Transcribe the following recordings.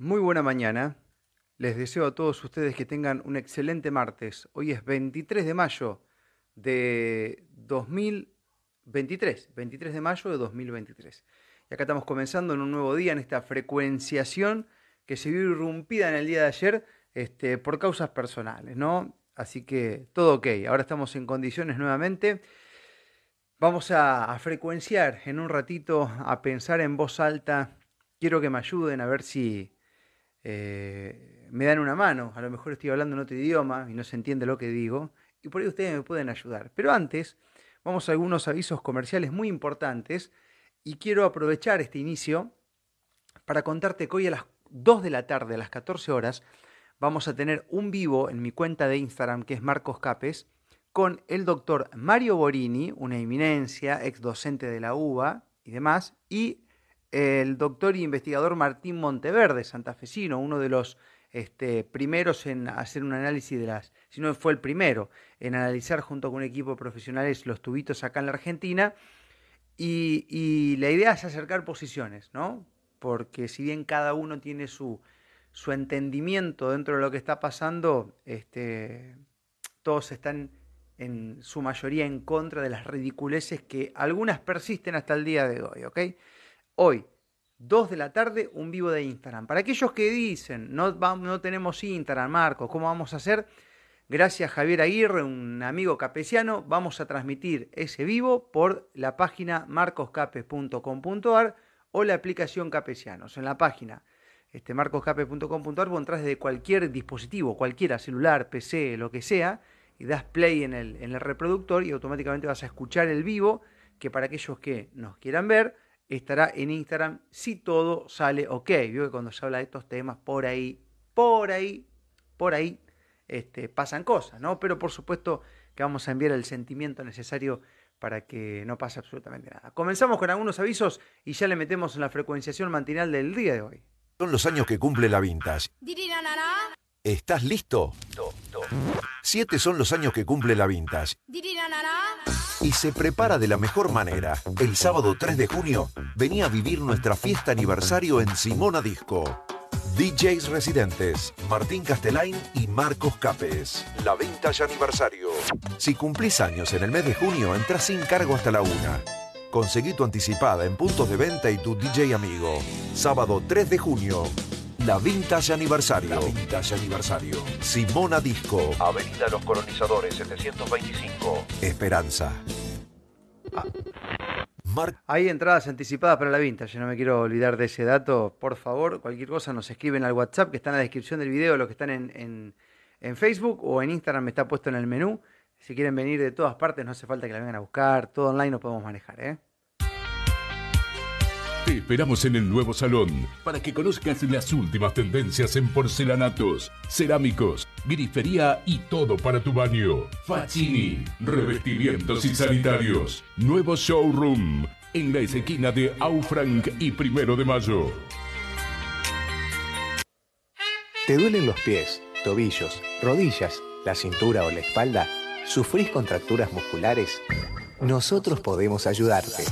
Muy buena mañana. Les deseo a todos ustedes que tengan un excelente martes. Hoy es 23 de mayo de 2023. 23 de mayo de 2023. Y acá estamos comenzando en un nuevo día en esta frecuenciación que se vio irrumpida en el día de ayer este, por causas personales, ¿no? Así que todo ok. Ahora estamos en condiciones nuevamente. Vamos a, a frecuenciar en un ratito, a pensar en voz alta. Quiero que me ayuden a ver si eh, me dan una mano, a lo mejor estoy hablando en otro idioma y no se entiende lo que digo, y por ahí ustedes me pueden ayudar. Pero antes, vamos a algunos avisos comerciales muy importantes y quiero aprovechar este inicio para contarte que hoy a las 2 de la tarde, a las 14 horas, vamos a tener un vivo en mi cuenta de Instagram, que es Marcos Capes, con el doctor Mario Borini, una eminencia, ex docente de la UBA y demás, y el doctor e investigador Martín Monteverde, santafesino, uno de los este, primeros en hacer un análisis de las, si no fue el primero, en analizar junto con un equipo de profesionales los tubitos acá en la Argentina. Y, la idea es acercar posiciones, ¿no? Porque si bien cada uno tiene su, su entendimiento dentro de lo que está pasando, este, todos están en su mayoría en contra de las ridiculeces que algunas persisten hasta el día de hoy, ¿ok? Hoy, 2 de la tarde, un vivo de Instagram. Para aquellos que dicen, no, tenemos Instagram, Marcos, ¿cómo vamos a hacer? Gracias Javier Aguirre, un amigo capesiano, vamos a transmitir ese vivo por la página marcoscapes.com.ar o la aplicación Capesianos. En la página este, marcoscapes.com.ar vos entras desde cualquier dispositivo, cualquiera, celular, PC, lo que sea, y das play en el, en el reproductor y automáticamente vas a escuchar el vivo, que para aquellos que nos quieran ver, estará en Instagram si todo sale ok. Vio que cuando se habla de estos temas, por ahí, por ahí, por ahí, este, pasan cosas, ¿no? Pero por supuesto que vamos a enviar el sentimiento necesario para que no pase absolutamente nada. Comenzamos con algunos avisos y ya le metemos en la frecuenciación matinal del día de hoy. Son los años que cumple la Vintage. ¿Estás listo? Siete son los años que cumple la Vintage. Y se prepara de la mejor manera. El sábado 3 de junio, venía a vivir nuestra fiesta aniversario en Simona Disco. DJs residentes, Martín Castelain y Marcos Capes. La Vintage Aniversario. Si cumplís años en el mes de junio, entras sin cargo hasta la una. Conseguí tu anticipada en puntos de venta y tu DJ amigo. Sábado 3 de junio, la Vintage Aniversario. La Vintage Aniversario. Simona Disco. Avenida Los Colonizadores 725. Esperanza. Ah. Hay entradas anticipadas para la Vintage, no me quiero olvidar de ese dato. Por favor, cualquier cosa nos escriben al WhatsApp que está en la descripción del video, los que están en, en Facebook o en Instagram me está puesto en el menú. Si quieren venir de todas partes, no hace falta que la vengan a buscar, todo online lo podemos manejar, ¿eh? Te esperamos en el nuevo salón para que conozcas las últimas tendencias en porcelanatos, cerámicos, grifería y todo para tu baño. Facini, revestimientos y sanitarios. Nuevo showroom en la esquina de Aufranc y Primero de Mayo. ¿Te duelen los pies, tobillos, rodillas, la cintura o la espalda? ¿Sufrís contracturas musculares? Nosotros podemos ayudarte.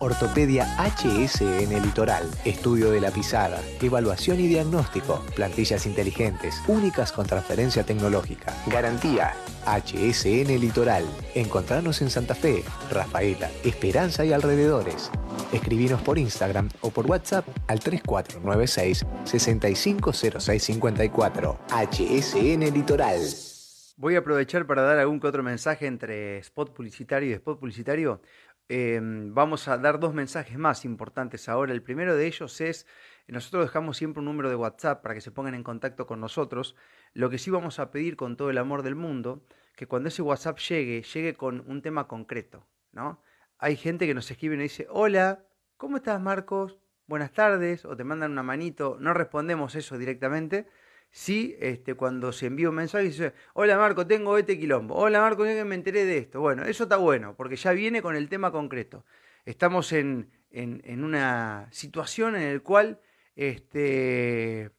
Ortopedia HSN Litoral, estudio de la pisada, evaluación y diagnóstico, plantillas inteligentes, únicas con transferencia tecnológica. Garantía HSN Litoral. Encontrarnos en Santa Fe, Rafaela, Esperanza y alrededores. Escribinos por Instagram o por WhatsApp al 3496 650654. HSN Litoral. Voy a aprovechar para dar algún que otro mensaje entre spot publicitario y spot publicitario. Em, vamos a dar dos mensajes más importantes ahora. El primero de ellos es, nosotros dejamos siempre un número de WhatsApp para que se pongan en contacto con nosotros. Lo que sí vamos a pedir con todo el amor del mundo, que cuando ese WhatsApp llegue, llegue con un tema concreto, ¿no? Hay gente que nos escribe y nos dice, hola, ¿cómo estás Marcos? Buenas tardes, o te mandan una manito, no respondemos eso directamente, Sí, este, cuando se envía un mensaje y dice, hola Marco, tengo este quilombo, hola Marco, me enteré de esto. Bueno, eso está bueno, porque ya viene con el tema concreto. Estamos en, en, una situación en la cual este,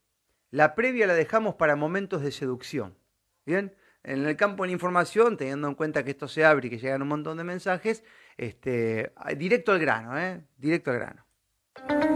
la previa la dejamos para momentos de seducción. ¿Bien? En el campo de la información, teniendo en cuenta que esto se abre y que llegan un montón de mensajes, este, directo al grano, ¿eh? Directo al grano.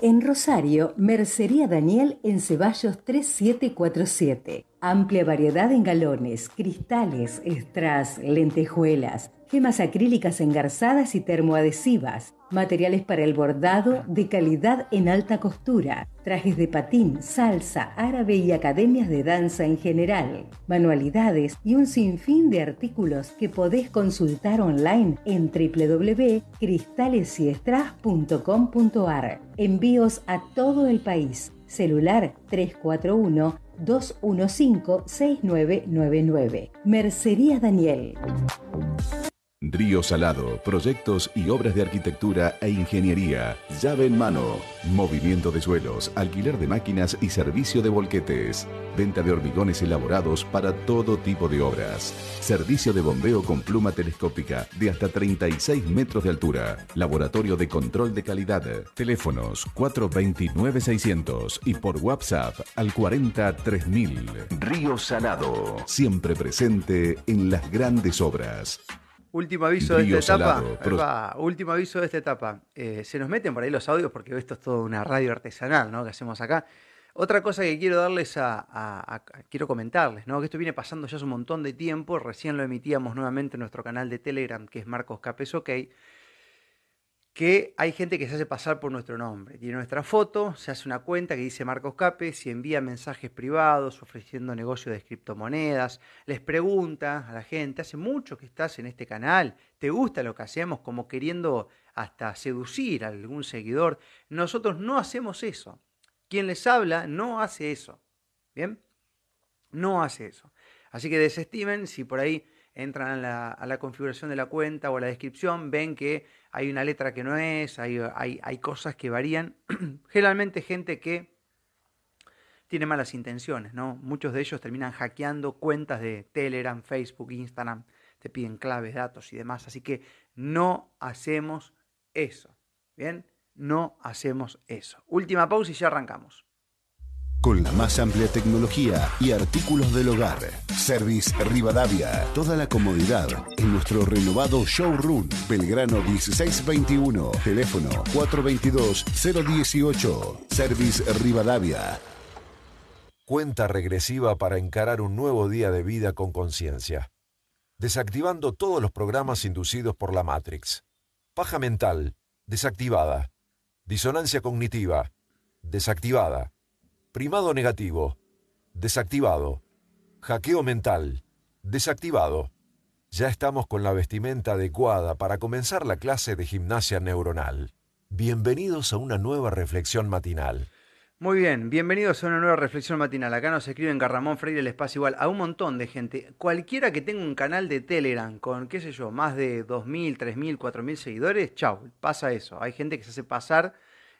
En Rosario, Mercería Daniel en Ceballos 3747. Amplia variedad en galones, cristales, strass, lentejuelas, gemas acrílicas engarzadas y termoadhesivas, materiales para el bordado de calidad en alta costura, trajes de patín, salsa, árabe y academias de danza en general, manualidades y un sinfín de artículos que podés consultar online en www.cristalesyestras.com.ar. Envíos a todo el país. Celular 341 215-6999. Mercería Daniel. Río Salado, proyectos y obras de arquitectura e ingeniería. Llave en mano. Movimiento de suelos, alquiler de máquinas y servicio de volquetes. Venta de hormigones elaborados para todo tipo de obras. Servicio de bombeo con pluma telescópica de hasta 36 metros de altura. Laboratorio de control de calidad. Teléfonos 429-600 y por WhatsApp al 43000. Río Salado. Siempre presente en las grandes obras. Último aviso de esta etapa. último aviso de esta etapa. se nos meten por ahí los audios porque esto es todo una radio artesanal ¿no? que hacemos acá. Otra cosa que quiero darles a, quiero comentarles, ¿no? Que esto viene pasando ya hace un montón de tiempo. Recién lo emitíamos nuevamente en nuestro canal de Telegram, que es Marcos Capes OK que hay gente que se hace pasar por nuestro nombre. Tiene nuestra foto, se hace una cuenta que dice Marcos Capes y envía mensajes privados ofreciendo negocios de criptomonedas, les pregunta a la gente, hace mucho que estás en este canal, ¿te gusta lo que hacemos? Como queriendo hasta seducir a algún seguidor. Nosotros no hacemos eso. Quien les habla no hace eso. ¿Bien? No hace eso. Así que desestimen si por ahí entran a la, a la configuración de la cuenta o a la descripción, ven que hay una letra que no es, hay, hay, cosas que varían. Generalmente gente que tiene malas intenciones, ¿no? Muchos de ellos terminan hackeando cuentas de Telegram, Facebook, Instagram, te piden claves, datos y demás. Así que no hacemos eso, ¿bien? No hacemos eso. Última pausa y ya arrancamos con la más amplia tecnología y artículos del hogar. Service Rivadavia, toda la comodidad en nuestro renovado showroom Belgrano 1621, teléfono 422-018, Service Rivadavia. Cuenta regresiva para encarar un nuevo día de vida con conciencia. Desactivando todos los programas inducidos por la Matrix. Paja mental, desactivada. Disonancia cognitiva, desactivada Primado negativo. Desactivado. Hackeo mental. Desactivado. Ya estamos con la vestimenta adecuada para comenzar la clase de gimnasia neuronal. Bienvenidos a una nueva reflexión matinal. Muy bien, bienvenidos a una nueva reflexión matinal. Acá nos escriben Garramón Freire, el espacio igual, a un montón de gente. Cualquiera que tenga un canal de Telegram con, qué sé yo, más de 2.000, 3.000, 4.000 seguidores, chau, pasa eso. Hay gente que se hace pasar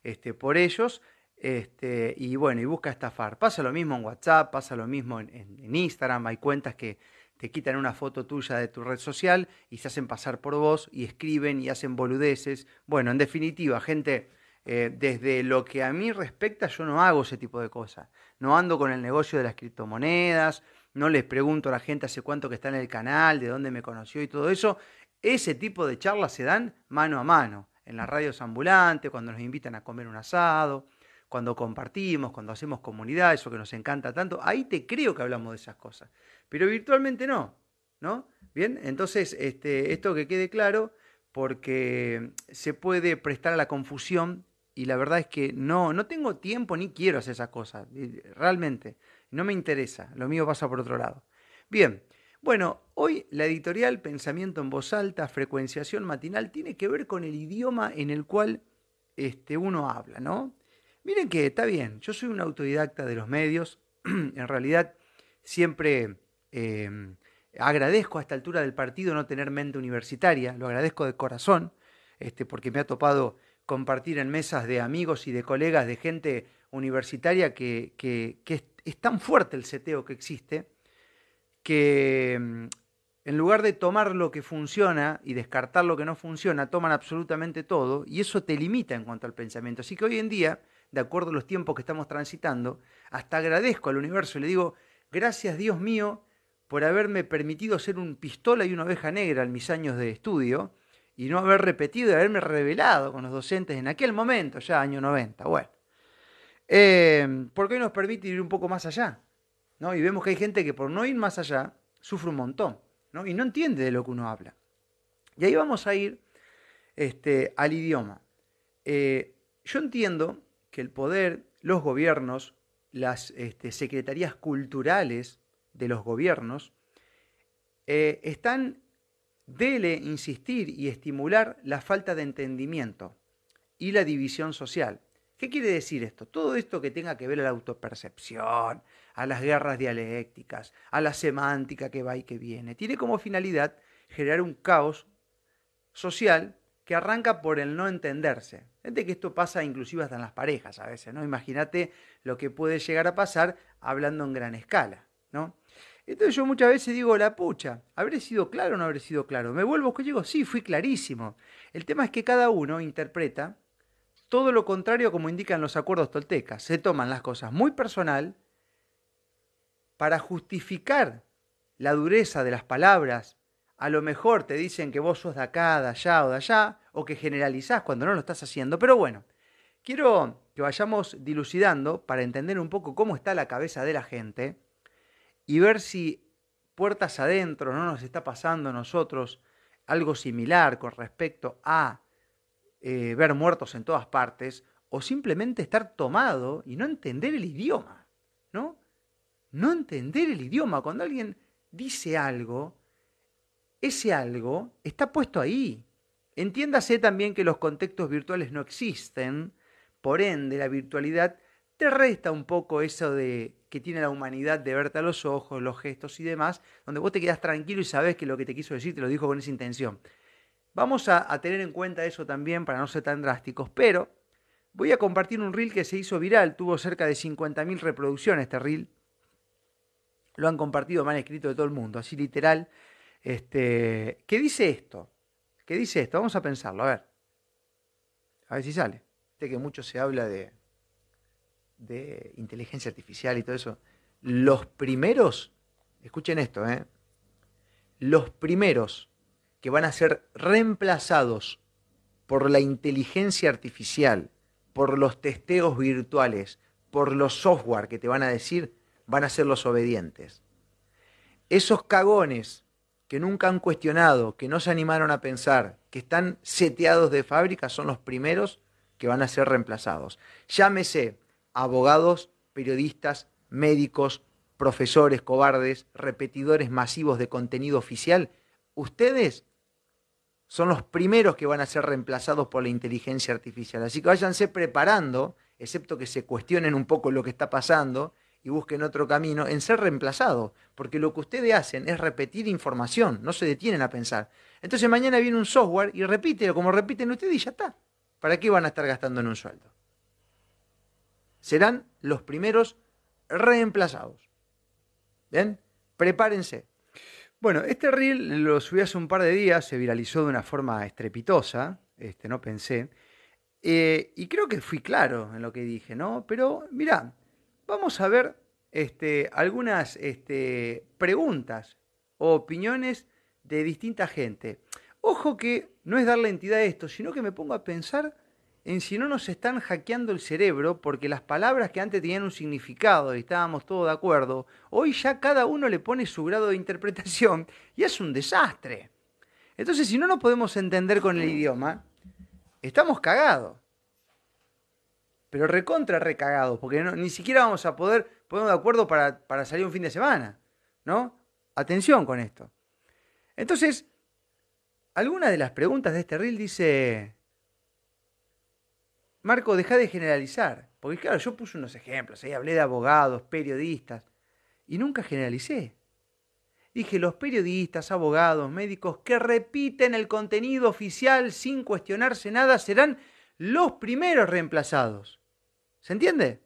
este, por ellos este, y bueno, y busca estafar. Pasa lo mismo en WhatsApp, pasa lo mismo en, Instagram, hay cuentas que te quitan una foto tuya de tu red social y se hacen pasar por vos y escriben y hacen boludeces. Bueno, en definitiva, gente, eh, desde lo que a mí respecta, yo no hago ese tipo de cosas. No ando con el negocio de las criptomonedas, no les pregunto a la gente hace cuánto que está en el canal, de dónde me conoció y todo eso. Ese tipo de charlas se dan mano a mano, en las radios ambulantes, cuando nos invitan a comer un asado cuando compartimos, cuando hacemos comunidad, eso que nos encanta tanto, ahí te creo que hablamos de esas cosas. Pero virtualmente no, ¿no? Bien, entonces este, esto que quede claro, porque se puede prestar a la confusión y la verdad es que no, no tengo tiempo ni quiero hacer esas cosas, realmente, no me interesa, lo mío pasa por otro lado. Bien, bueno, hoy la editorial Pensamiento en voz alta, frecuenciación matinal, tiene que ver con el idioma en el cual este, uno habla, ¿no? Miren que está bien, yo soy un autodidacta de los medios, en realidad siempre em, agradezco a esta altura del partido no tener mente universitaria, lo agradezco de corazón, este, porque me ha topado compartir en mesas de amigos y de colegas de gente universitaria que, que, es, tan fuerte el seteo que existe, que em, en lugar de tomar lo que funciona y descartar lo que no funciona, toman absolutamente todo y eso te limita en cuanto al pensamiento. Así que hoy en día de acuerdo a los tiempos que estamos transitando, hasta agradezco al universo y le digo, gracias Dios mío por haberme permitido ser un pistola y una oveja negra en mis años de estudio y no haber repetido y haberme revelado con los docentes en aquel momento, ya año 90. Bueno, eh, porque hoy nos permite ir un poco más allá. ¿no? Y vemos que hay gente que por no ir más allá sufre un montón ¿no? y no entiende de lo que uno habla. Y ahí vamos a ir este, al idioma. Eh, yo entiendo que el poder, los gobiernos, las este, secretarías culturales de los gobiernos, eh, están, dele insistir y estimular la falta de entendimiento y la división social. ¿Qué quiere decir esto? Todo esto que tenga que ver a la autopercepción, a las guerras dialécticas, a la semántica que va y que viene, tiene como finalidad generar un caos social que arranca por el no entenderse. Gente que esto pasa inclusive hasta en las parejas a veces, ¿no? Imagínate lo que puede llegar a pasar hablando en gran escala, ¿no? Entonces yo muchas veces digo, la pucha, ¿habré sido claro o no habré sido claro? Me vuelvo que digo, sí, fui clarísimo. El tema es que cada uno interpreta todo lo contrario como indican los acuerdos toltecas. Se toman las cosas muy personal para justificar la dureza de las palabras. A lo mejor te dicen que vos sos de acá, de allá o de allá, o que generalizás cuando no lo estás haciendo. Pero bueno, quiero que vayamos dilucidando para entender un poco cómo está la cabeza de la gente y ver si puertas adentro no nos está pasando a nosotros algo similar con respecto a eh, ver muertos en todas partes, o simplemente estar tomado y no entender el idioma, ¿no? No entender el idioma. Cuando alguien dice algo, ese algo está puesto ahí. Entiéndase también que los contextos virtuales no existen, por ende la virtualidad te resta un poco eso de que tiene la humanidad de verte a los ojos, los gestos y demás, donde vos te quedas tranquilo y sabes que lo que te quiso decir te lo dijo con esa intención. Vamos a, tener en cuenta eso también para no ser tan drásticos, pero voy a compartir un reel que se hizo viral, tuvo cerca de 50.000 reproducciones este reel. Lo han compartido, me han escrito de todo el mundo, así literal. Este, ¿Qué dice esto? ¿Qué dice esto? Vamos a pensarlo, a ver. A ver si sale. Este que mucho se habla de, de inteligencia artificial y todo eso. Los primeros, escuchen esto, ¿eh? Los primeros que van a ser reemplazados por la inteligencia artificial, por los testeos virtuales, por los software que te van a decir, van a ser los obedientes. Esos cagones que nunca han cuestionado, que no se animaron a pensar, que están seteados de fábrica, son los primeros que van a ser reemplazados. Llámese abogados, periodistas, médicos, profesores cobardes, repetidores masivos de contenido oficial. Ustedes son los primeros que van a ser reemplazados por la inteligencia artificial. Así que váyanse preparando, excepto que se cuestionen un poco lo que está pasando y busquen otro camino, en ser reemplazados, porque lo que ustedes hacen es repetir información, no se detienen a pensar. Entonces mañana viene un software y repite como repiten ustedes y ya está. ¿Para qué van a estar gastando en un sueldo? Serán los primeros reemplazados. ¿Bien? Prepárense. Bueno, este reel lo subí hace un par de días, se viralizó de una forma estrepitosa, este, no pensé, eh, y creo que fui claro en lo que dije, ¿no? Pero mira, vamos a ver este, algunas este, preguntas o opiniones de distinta gente. Ojo que no es darle entidad a esto, sino que me pongo a pensar en si no nos están hackeando el cerebro, porque las palabras que antes tenían un significado y estábamos todos de acuerdo, hoy ya cada uno le pone su grado de interpretación y es un desastre. Entonces, si no nos podemos entender con el idioma, estamos cagados. Pero recontra recagados, porque ni siquiera vamos a poder ponernos de acuerdo para, para salir un fin de semana. ¿No? Atención con esto. Entonces, alguna de las preguntas de este reel dice, Marco, deja de generalizar. Porque claro, yo puse unos ejemplos, ahí hablé de abogados, periodistas, y nunca generalicé. Dije, los periodistas, abogados, médicos que repiten el contenido oficial sin cuestionarse nada serán los primeros reemplazados. ¿Se entiende?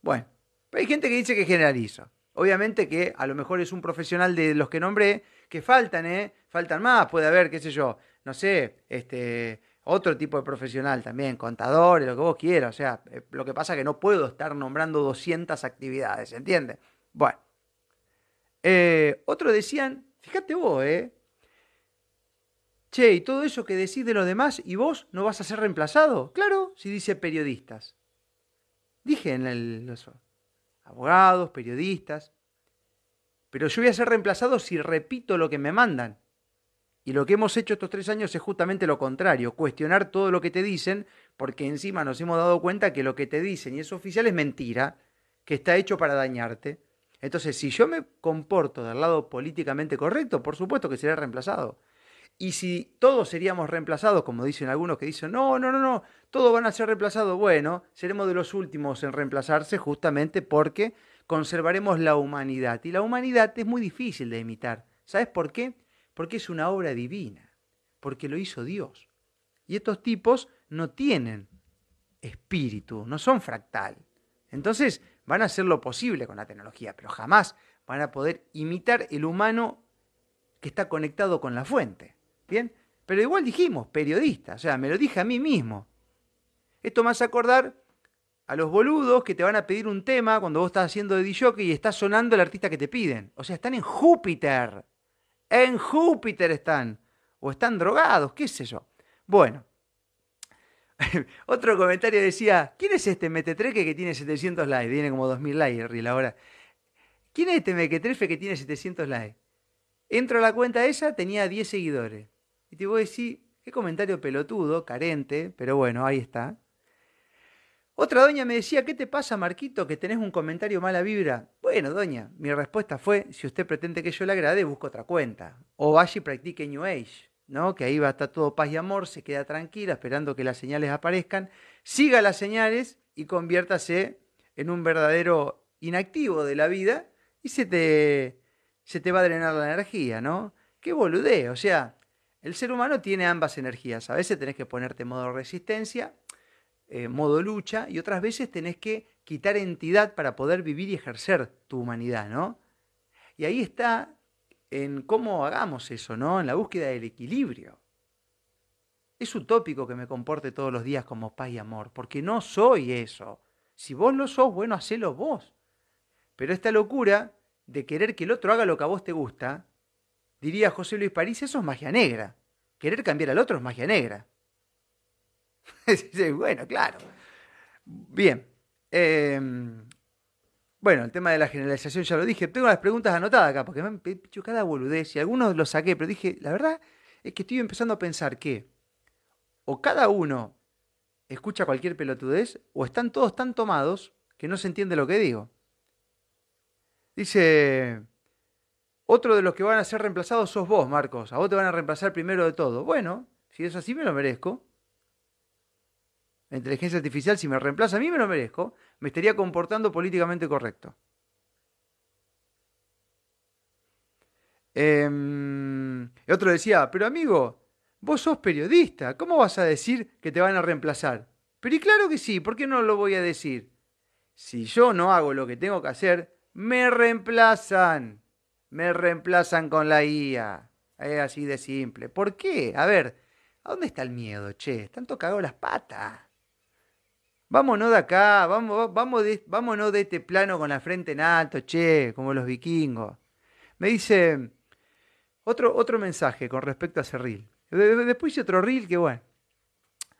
Bueno, pero hay gente que dice que generaliza. Obviamente que a lo mejor es un profesional de los que nombré, que faltan, ¿eh? Faltan más, puede haber, qué sé yo, no sé, este, otro tipo de profesional también, contadores, lo que vos quieras. O sea, eh, lo que pasa es que no puedo estar nombrando 200 actividades, ¿entiendes? Bueno. Eh, otros decían, fíjate vos, ¿eh? Che, ¿y todo eso que decís de los demás y vos no vas a ser reemplazado? Claro, si dice periodistas. Dije en el... Los abogados, periodistas. Pero yo voy a ser reemplazado si repito lo que me mandan. Y lo que hemos hecho estos tres años es justamente lo contrario, cuestionar todo lo que te dicen, porque encima nos hemos dado cuenta que lo que te dicen y es oficial es mentira, que está hecho para dañarte. Entonces, si yo me comporto del lado políticamente correcto, por supuesto que seré reemplazado. Y si todos seríamos reemplazados, como dicen algunos que dicen, no, no, no, no, todos van a ser reemplazados, bueno, seremos de los últimos en reemplazarse justamente porque conservaremos la humanidad. Y la humanidad es muy difícil de imitar. ¿Sabes por qué? porque es una obra divina, porque lo hizo Dios. Y estos tipos no tienen espíritu, no son fractal. Entonces van a hacer lo posible con la tecnología, pero jamás van a poder imitar el humano que está conectado con la fuente. ¿Bien? Pero igual dijimos, periodista, o sea, me lo dije a mí mismo. Esto me hace acordar a los boludos que te van a pedir un tema cuando vos estás haciendo de DJ y está sonando el artista que te piden. O sea, están en Júpiter. En Júpiter están. O están drogados, qué sé yo. Bueno. Otro comentario decía, ¿quién es este metetreque que tiene 700 likes? Tiene como 2000 likes la ahora. ¿Quién es este mequetrefe que tiene 700 likes? Entro a la cuenta esa, tenía 10 seguidores. Y te voy a decir, qué comentario pelotudo, carente, pero bueno, ahí está. Otra doña me decía, ¿qué te pasa, Marquito, que tenés un comentario mala vibra? Bueno, doña, mi respuesta fue, si usted pretende que yo le agrade, busco otra cuenta. O vaya y practique New Age, ¿no? Que ahí va a estar todo paz y amor, se queda tranquila esperando que las señales aparezcan. Siga las señales y conviértase en un verdadero inactivo de la vida y se te, se te va a drenar la energía, ¿no? Qué boludeo, o sea, el ser humano tiene ambas energías. A veces tenés que ponerte en modo resistencia eh, modo lucha y otras veces tenés que quitar entidad para poder vivir y ejercer tu humanidad, ¿no? Y ahí está en cómo hagamos eso, ¿no? En la búsqueda del equilibrio. Es utópico que me comporte todos los días como paz y amor, porque no soy eso. Si vos lo sos, bueno, hacelo vos. Pero esta locura de querer que el otro haga lo que a vos te gusta, diría José Luis París, eso es magia negra. Querer cambiar al otro es magia negra. bueno, claro. Bien. Em, bueno, el tema de la generalización ya lo dije. Tengo las preguntas anotadas acá, porque me han hecho cada boludez y algunos los saqué, pero dije, la verdad es que estoy empezando a pensar que o cada uno escucha cualquier pelotudez, o están todos tan tomados que no se entiende lo que digo. Dice, otro de los que van a ser reemplazados sos vos, Marcos. A vos te van a reemplazar primero de todo. Bueno, si es así, me lo merezco la inteligencia artificial, si me reemplaza a mí, me lo merezco, me estaría comportando políticamente correcto. Eh, otro decía, pero amigo, vos sos periodista, ¿cómo vas a decir que te van a reemplazar? Pero y claro que sí, ¿por qué no lo voy a decir? Si yo no hago lo que tengo que hacer, me reemplazan. Me reemplazan con la IA. Es así de simple. ¿Por qué? A ver, ¿a dónde está el miedo, che? Están tocados las patas. Vámonos de acá, vamos, vamos de, vámonos de este plano con la frente en alto, che, como los vikingos. Me dice otro, otro mensaje con respecto a ese reel. Después hice otro reel que bueno.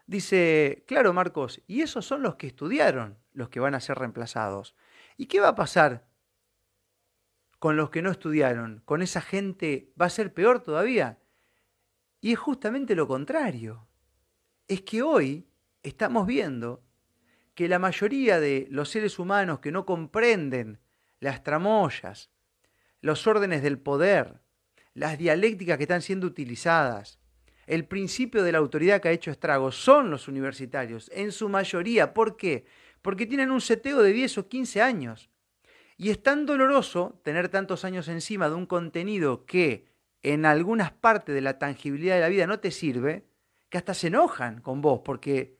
Dice, claro Marcos, y esos son los que estudiaron, los que van a ser reemplazados. ¿Y qué va a pasar con los que no estudiaron? ¿Con esa gente va a ser peor todavía? Y es justamente lo contrario. Es que hoy estamos viendo que la mayoría de los seres humanos que no comprenden las tramoyas, los órdenes del poder, las dialécticas que están siendo utilizadas, el principio de la autoridad que ha hecho estragos son los universitarios, en su mayoría. ¿Por qué? Porque tienen un seteo de 10 o 15 años. Y es tan doloroso tener tantos años encima de un contenido que en algunas partes de la tangibilidad de la vida no te sirve, que hasta se enojan con vos, porque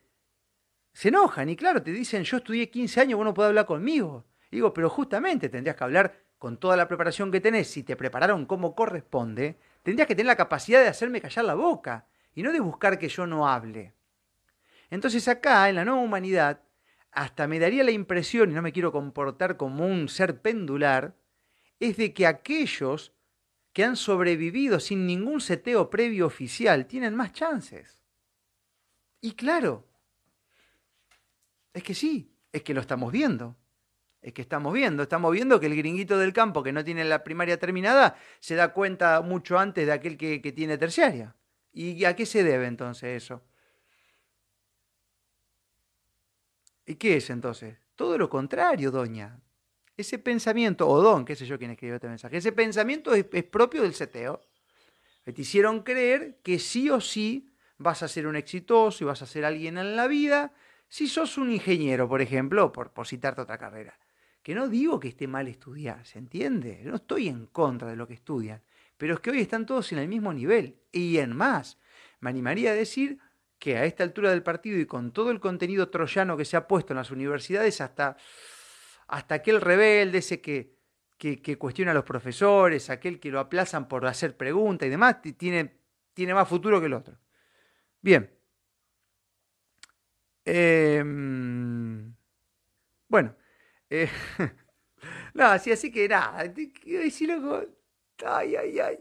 se enojan y claro, te dicen, yo estudié 15 años, vos no podés hablar conmigo. digo, pero justamente tendrías que hablar con toda la preparación que tenés, si te prepararon como corresponde, tendrías que tener la capacidad de hacerme callar la boca y no de buscar que yo no hable. Entonces acá, en la nueva humanidad, hasta me daría la impresión, y no me quiero comportar como un ser pendular, es de que aquellos que han sobrevivido sin ningún seteo previo oficial tienen más chances. Y claro, es que sí, es que lo estamos viendo. Es que estamos viendo, estamos viendo que el gringuito del campo que no tiene la primaria terminada se da cuenta mucho antes de aquel que, que tiene terciaria. ¿Y a qué se debe entonces eso? ¿Y qué es entonces? Todo lo contrario, doña. Ese pensamiento, o don, qué sé yo quién escribió este mensaje, ese pensamiento es, propio del seteo. Te hicieron creer que sí o sí vas a ser un exitoso y vas a ser alguien en la vida si sos un ingeniero, por ejemplo, por, por citarte otra carrera. Que no digo que esté mal estudiar, ¿se entiende? No estoy en contra de lo que estudian, pero es que hoy están todos en el mismo nivel. Y en más, me animaría a decir que a esta altura del partido y con todo el contenido troyano que se ha puesto en las universidades, hasta, hasta aquel rebelde, ese que, que, cuestiona a los profesores, aquel que lo aplazan por hacer preguntas y demás, tiene, tiene más futuro que el otro. Bien. Em, bueno. Eh, no, así, así que nada. Ay, ay, ay.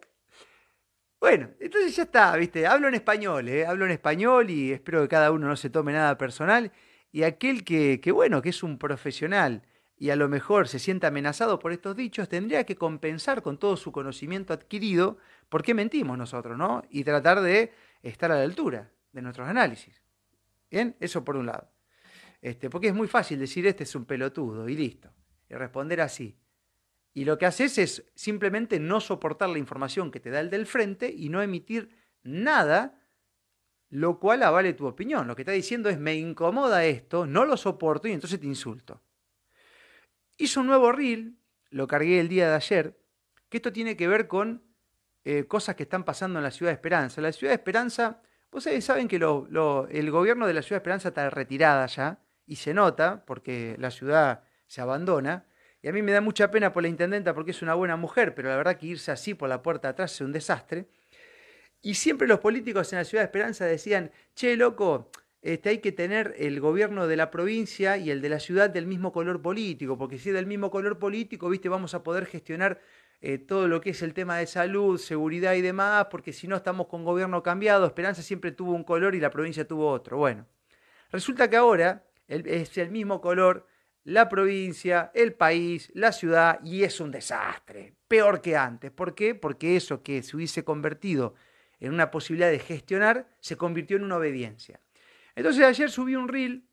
Bueno, entonces ya está, ¿viste? Hablo en español, ¿eh? Hablo en español y espero que cada uno no se tome nada personal. Y aquel que, que, bueno, que es un profesional y a lo mejor se sienta amenazado por estos dichos, tendría que compensar con todo su conocimiento adquirido por qué mentimos nosotros, ¿no? Y tratar de estar a la altura de nuestros análisis. ¿Bien? Eso por un lado. Este, porque es muy fácil decir este es un pelotudo y listo. Y responder así. Y lo que haces es simplemente no soportar la información que te da el del frente y no emitir nada, lo cual avale tu opinión. Lo que está diciendo es me incomoda esto, no lo soporto y entonces te insulto. Hizo un nuevo reel, lo cargué el día de ayer, que esto tiene que ver con eh, cosas que están pasando en la Ciudad de Esperanza. La Ciudad de Esperanza, ustedes saben que el gobierno de la Ciudad de Esperanza está retirada ya y se nota porque la ciudad se abandona. Y a mí me da mucha pena por la intendenta porque es una buena mujer, pero la verdad que irse así por la puerta atrás es un desastre. Y siempre los políticos en la ciudad de Esperanza decían, che, loco, este, hay que tener el gobierno de la provincia y el de la ciudad del mismo color político, porque si es del mismo color político, viste, vamos a poder gestionar eh, todo lo que es el tema de salud, seguridad y demás, porque si no estamos con gobierno cambiado, Esperanza siempre tuvo un color y la provincia tuvo otro. Bueno, resulta que ahora es el mismo color la provincia, el país, la ciudad, y es un desastre, peor que antes. ¿Por qué? Porque eso que se hubiese convertido en una posibilidad de gestionar, se convirtió en una obediencia. Entonces ayer subí un reel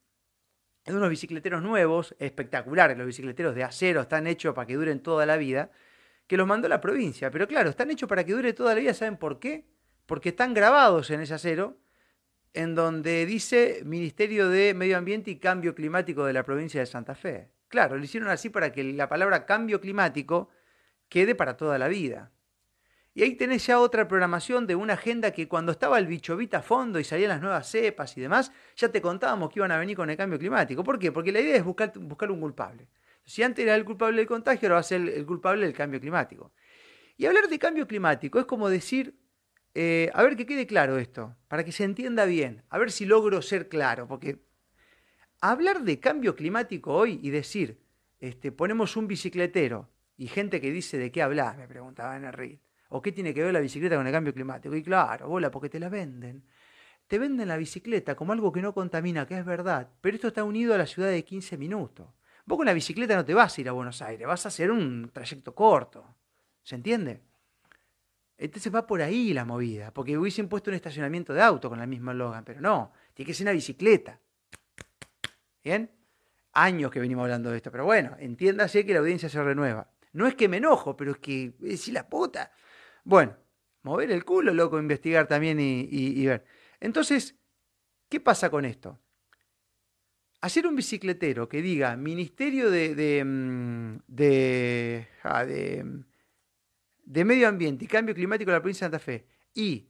de unos bicicleteros nuevos, espectaculares, los bicicleteros de acero, están hechos para que duren toda la vida, que los mandó la provincia. Pero claro, están hechos para que dure toda la vida, ¿saben por qué? Porque están grabados en ese acero en donde dice Ministerio de Medio Ambiente y Cambio Climático de la provincia de Santa Fe. Claro, lo hicieron así para que la palabra cambio climático quede para toda la vida. Y ahí tenés ya otra programación de una agenda que cuando estaba el bichovita a fondo y salían las nuevas cepas y demás, ya te contábamos que iban a venir con el cambio climático. ¿Por qué? Porque la idea es buscar, buscar un culpable. Si antes era el culpable del contagio, ahora va a ser el culpable del cambio climático. Y hablar de cambio climático es como decir eh, a ver que quede claro esto, para que se entienda bien, a ver si logro ser claro, porque hablar de cambio climático hoy y decir, este, ponemos un bicicletero y gente que dice de qué hablas, me preguntaba en el río, o qué tiene que ver la bicicleta con el cambio climático, y claro, bola, porque te la venden. Te venden la bicicleta como algo que no contamina, que es verdad, pero esto está unido a la ciudad de 15 minutos. Vos con la bicicleta no te vas a ir a Buenos Aires, vas a hacer un trayecto corto. ¿Se entiende? Entonces va por ahí la movida, porque hubiesen puesto un estacionamiento de auto con la misma Logan, pero no, tiene que ser una bicicleta. ¿Bien? Años que venimos hablando de esto, pero bueno, entiéndase que la audiencia se renueva. No es que me enojo, pero es que es la puta. Bueno, mover el culo, loco, investigar también y, ver. Entonces, ¿qué pasa con esto? Hacer un bicicletero que diga Ministerio de, de, mm, de, ah, de de Medio Ambiente y Cambio Climático de la provincia de Santa Fe y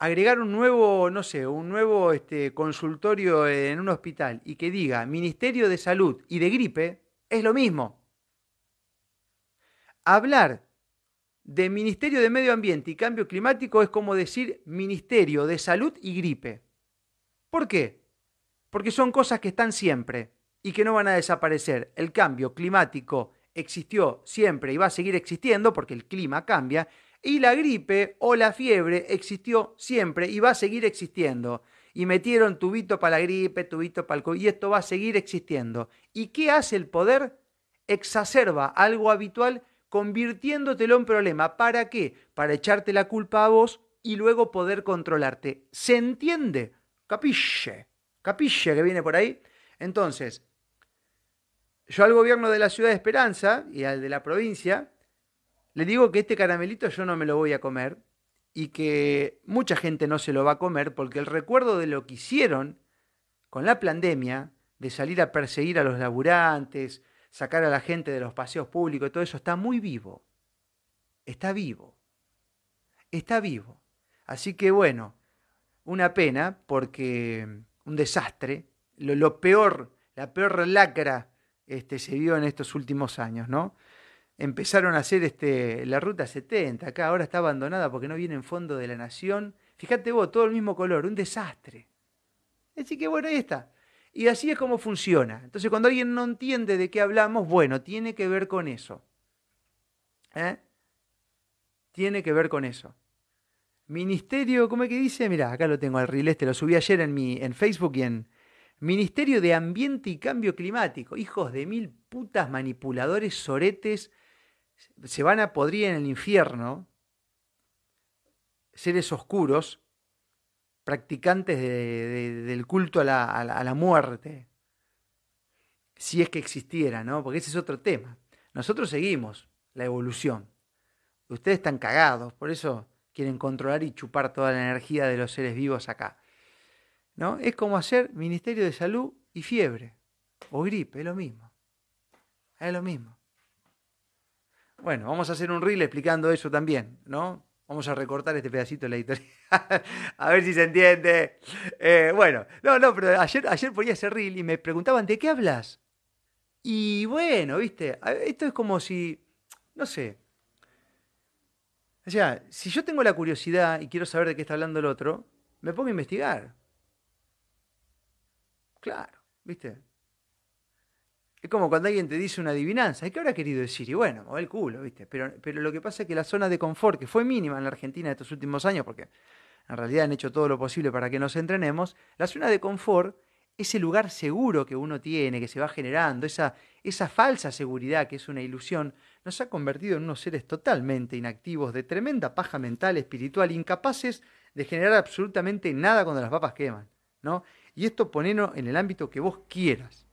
agregar un nuevo, no sé, un nuevo este, consultorio en un hospital y que diga Ministerio de Salud y de Gripe, es lo mismo. Hablar de Ministerio de Medio Ambiente y Cambio Climático es como decir Ministerio de Salud y Gripe. ¿Por qué? Porque son cosas que están siempre y que no van a desaparecer. El cambio climático existió siempre y va a seguir existiendo porque el clima cambia, Y la gripe o la fiebre existió siempre y va a seguir existiendo. Y metieron tubito para la gripe, tubito para el COVID, y esto va a seguir existiendo. ¿Y qué hace el poder? Exacerba algo habitual convirtiéndotelo en problema. ¿Para qué? Para echarte la culpa a vos y luego poder controlarte. ¿Se entiende? Capiche. Capiche que viene por ahí. Entonces, yo al gobierno de la ciudad de Esperanza y al de la provincia, le digo que este caramelito yo no me lo voy a comer y que mucha gente no se lo va a comer porque el recuerdo de lo que hicieron con la pandemia, de salir a perseguir a los laburantes, sacar a la gente de los paseos públicos, todo eso está muy vivo. Está vivo. Está vivo. Así que bueno, una pena porque un desastre, lo, lo peor, la peor lacra este, se vio en estos últimos años, ¿no? Empezaron a hacer este, la ruta 70, acá ahora está abandonada porque no viene en fondo de la nación. Fíjate vos, todo el mismo color, un desastre. Así que bueno, ahí está. Y así es como funciona. Entonces cuando alguien no entiende de qué hablamos, bueno, tiene que ver con eso. ¿Eh? Tiene que ver con eso. Ministerio, ¿cómo es que dice? Mira, acá lo tengo al reel este, lo subí ayer en, mi, en Facebook y en, Ministerio de Ambiente y Cambio Climático. Hijos de mil putas manipuladores, soretes, se van a podrir en el infierno. Seres oscuros, practicantes del culto a la, a la muerte. Si es que existiera, ¿no? Porque ese es otro tema. Nosotros seguimos la evolución. Ustedes están cagados, por eso quieren controlar y chupar toda la energía de los seres vivos acá. ¿No? Es como hacer Ministerio de Salud y fiebre o gripe, es lo mismo. Es lo mismo. Bueno, vamos a hacer un reel explicando eso también, ¿no? Vamos a recortar este pedacito de la editorial. a ver si se entiende. Eh, bueno, no, no, pero ayer, ayer ponía ese reel y me preguntaban, ¿de qué hablas? Y bueno, viste, esto es como si, no sé. O sea, si yo tengo la curiosidad y quiero saber de qué está hablando el otro, me pongo a investigar. Claro, ¿viste? Es como cuando alguien te dice una adivinanza. ¿Y qué habrá querido decir? Y bueno, mueve el culo, ¿viste? Pero, pero lo que pasa es que la zona de confort, que fue mínima en la Argentina estos últimos años, porque en realidad han hecho todo lo posible para que nos entrenemos, la zona de confort, ese lugar seguro que uno tiene, que se va generando, esa, esa falsa seguridad que es una ilusión, nos ha convertido en unos seres totalmente inactivos, de tremenda paja mental, espiritual, incapaces de generar absolutamente nada cuando las papas queman, ¿no? Y esto ponelo en el ámbito que vos quieras.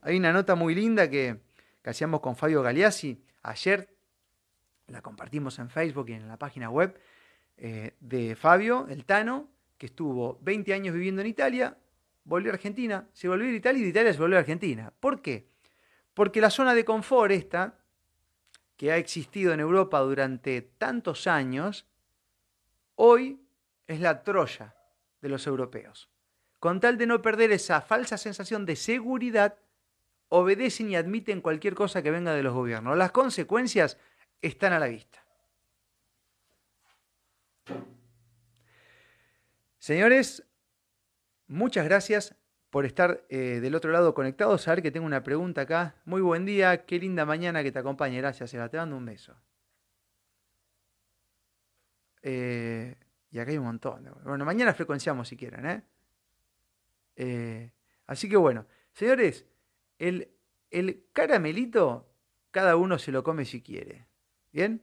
Hay una nota muy linda que, hacíamos con Fabio Galeazzi ayer, la compartimos en Facebook y en la página web, eh, de Fabio, el Tano, que estuvo 20 años viviendo en Italia, volvió a Argentina, se volvió a Italia y de Italia se volvió a Argentina. ¿Por qué? Porque la zona de confort esta, que ha existido en Europa durante tantos años, hoy es la Troya de los europeos con tal de no perder esa falsa sensación de seguridad, obedecen y admiten cualquier cosa que venga de los gobiernos. Las consecuencias están a la vista. Señores, muchas gracias por estar eh, del otro lado conectados. A ver que tengo una pregunta acá. Muy buen día, qué linda mañana que te acompañe. Gracias, Eva. Te mando un beso. Eh, y acá hay un montón. Bueno, mañana frecuenciamos si quieren, ¿eh? Eh, así que bueno, señores, el, el caramelito cada uno se lo come si quiere. ¿Bien?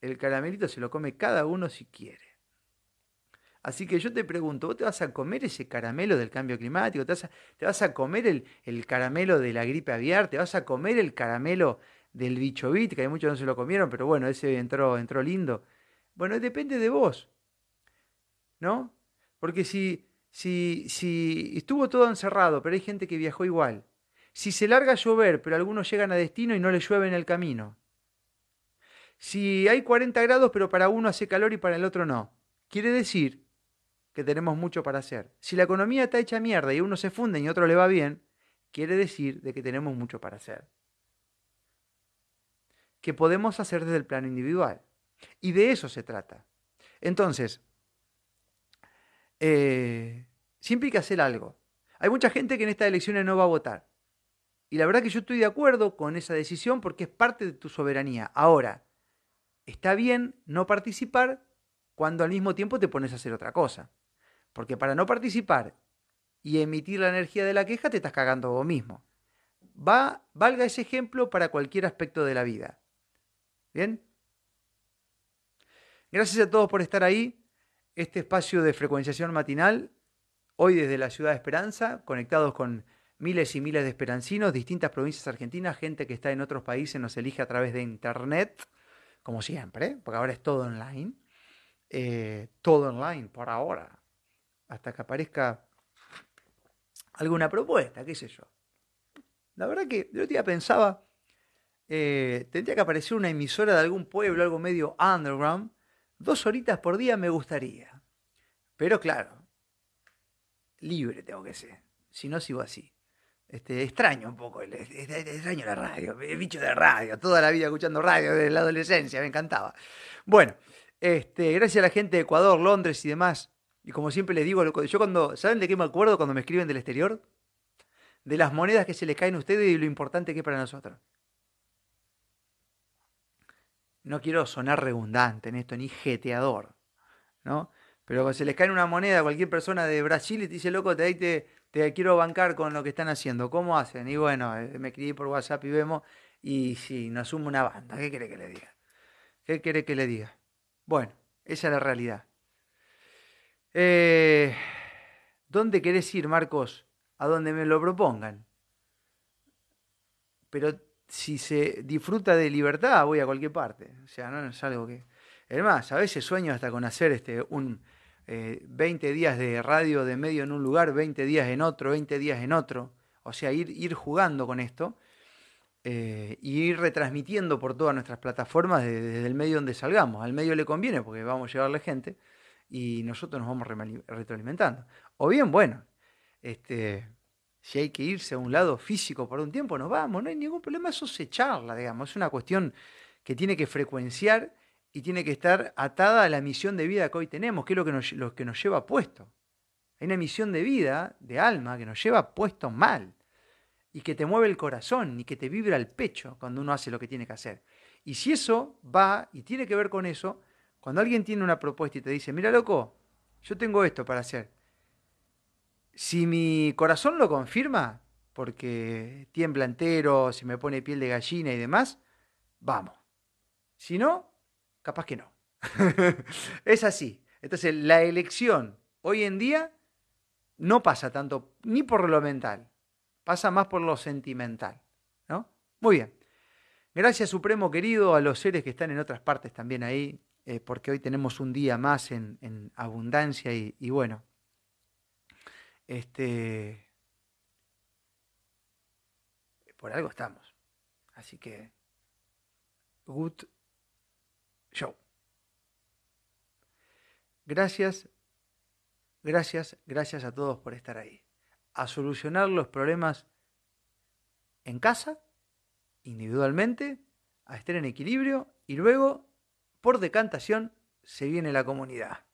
El caramelito se lo come cada uno si quiere. Así que yo te pregunto, ¿vos te vas a comer ese caramelo del cambio climático? ¿Te vas a, comer el, el, caramelo de la gripe aviar? ¿Te vas a comer el caramelo del bicho bit? Que hay muchos no se lo comieron, pero bueno, ese entró, entró lindo. Bueno, depende de vos. ¿No? Porque si, si, estuvo todo encerrado, pero hay gente que viajó igual. Si se larga a llover, pero algunos llegan a destino y no les llueve en el camino. Si hay 40 grados, pero para uno hace calor y para el otro no. Quiere decir que tenemos mucho para hacer. Si la economía está hecha mierda y uno se funde y otro le va bien, quiere decir de que tenemos mucho para hacer. Que podemos hacer desde el plano individual. Y de eso se trata. Entonces, eh, siempre hay que hacer algo. Hay mucha gente que en estas elecciones no va a votar. Y la verdad que yo estoy de acuerdo con esa decisión porque es parte de tu soberanía. Ahora, está bien no participar cuando al mismo tiempo te pones a hacer otra cosa. Porque para no participar y emitir la energía de la queja te estás cagando vos mismo. Va, valga ese ejemplo para cualquier aspecto de la vida. ¿Bien? Gracias a todos por estar ahí. Este espacio de frecuenciación matinal, hoy desde la ciudad de Esperanza, conectados con miles y miles de esperancinos, distintas provincias argentinas, gente que está en otros países nos elige a través de internet, como siempre, porque ahora es todo online. Eh, todo online por ahora, hasta que aparezca alguna propuesta, qué sé yo. La verdad que yo día pensaba, eh, tendría que aparecer una emisora de algún pueblo, algo medio underground, dos horitas por día me gustaría. Pero claro, libre tengo que ser, si no sigo así. Este, extraño un poco, extraño la radio, el bicho de radio, toda la vida escuchando radio desde la adolescencia, me encantaba. Bueno, este, gracias a la gente de Ecuador, Londres y demás. Y como siempre les digo, yo cuando, ¿saben de qué me acuerdo cuando me escriben del exterior? De las monedas que se les caen a ustedes y lo importante que es para nosotros. No quiero sonar redundante en esto, ni jeteador, ¿no? Pero cuando se les cae una moneda a cualquier persona de Brasil y te dice, loco, te, te, te quiero bancar con lo que están haciendo, ¿cómo hacen? Y bueno, eh, me escribí por WhatsApp y vemos, y si nos suma una banda, ¿qué quiere que le diga? ¿Qué quiere que le diga? Bueno, esa es la realidad. Eh, ¿Dónde querés ir, Marcos? A donde me lo propongan. Pero si se disfruta de libertad, voy a cualquier parte. O sea, no es algo que... Es más, a veces sueño hasta con hacer este, un 20 eh, días de radio de medio en un lugar, 20 días en otro, 20 días en otro. O sea, ir, ir jugando con esto eh, y ir retransmitiendo por todas nuestras plataformas desde, el medio donde salgamos. Al medio le conviene porque vamos a llevarle gente y nosotros nos vamos retroalimentando. O bien, bueno, este, si hay que irse a un lado físico por un tiempo, nos vamos, no hay ningún problema, eso se charla, digamos, es una cuestión que tiene que frecuenciar y tiene que estar atada a la misión de vida que hoy tenemos, que es lo que nos, lo que nos lleva puesto. Hay una misión de vida, de alma, que nos lleva puesto mal y que te mueve el corazón y que te vibra el pecho cuando uno hace lo que tiene que hacer. Y si eso va y tiene que ver con eso, cuando alguien tiene una propuesta y te dice, mira loco, yo tengo esto para hacer, si mi corazón lo confirma, porque tiembla entero, si me pone piel de gallina y demás, vamos. Si no, capaz que no. es así. Entonces, la elección hoy en día no pasa tanto ni por lo mental, pasa más por lo sentimental, ¿no? Muy bien. Gracias, Supremo querido, a los seres que están en otras partes también ahí, eh, porque hoy tenemos un día más en, abundancia y, y, bueno, este, por algo estamos. Así que, good show. Gracias, gracias, gracias a todos por estar ahí a solucionar los problemas en casa, individualmente, a estar en equilibrio y luego, por decantación, se viene la comunidad,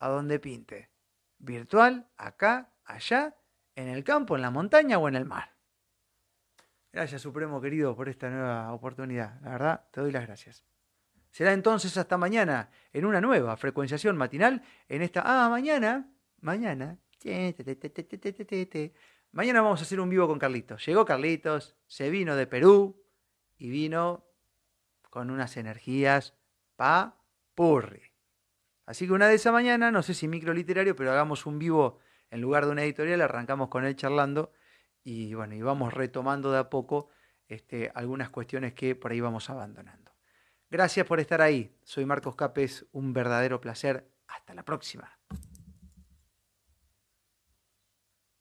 a donde pinte, virtual, acá, allá, en el campo, en la montaña o en el mar. Gracias, Supremo querido, por esta nueva oportunidad. La verdad, te doy las gracias. Será entonces hasta mañana en una nueva frecuenciación matinal en esta... Ah, mañana, mañana, Mañana vamos a hacer un vivo con Carlitos. Llegó Carlitos, se vino de Perú y vino con unas energías pa purri. Así que una de esa mañana, no sé si micro literario, pero hagamos un vivo en lugar de una editorial, arrancamos con él charlando y bueno, y vamos retomando de a poco este, algunas cuestiones que por ahí vamos abandonando. Gracias por estar ahí. Soy Marcos Capes, un verdadero placer. Hasta la próxima.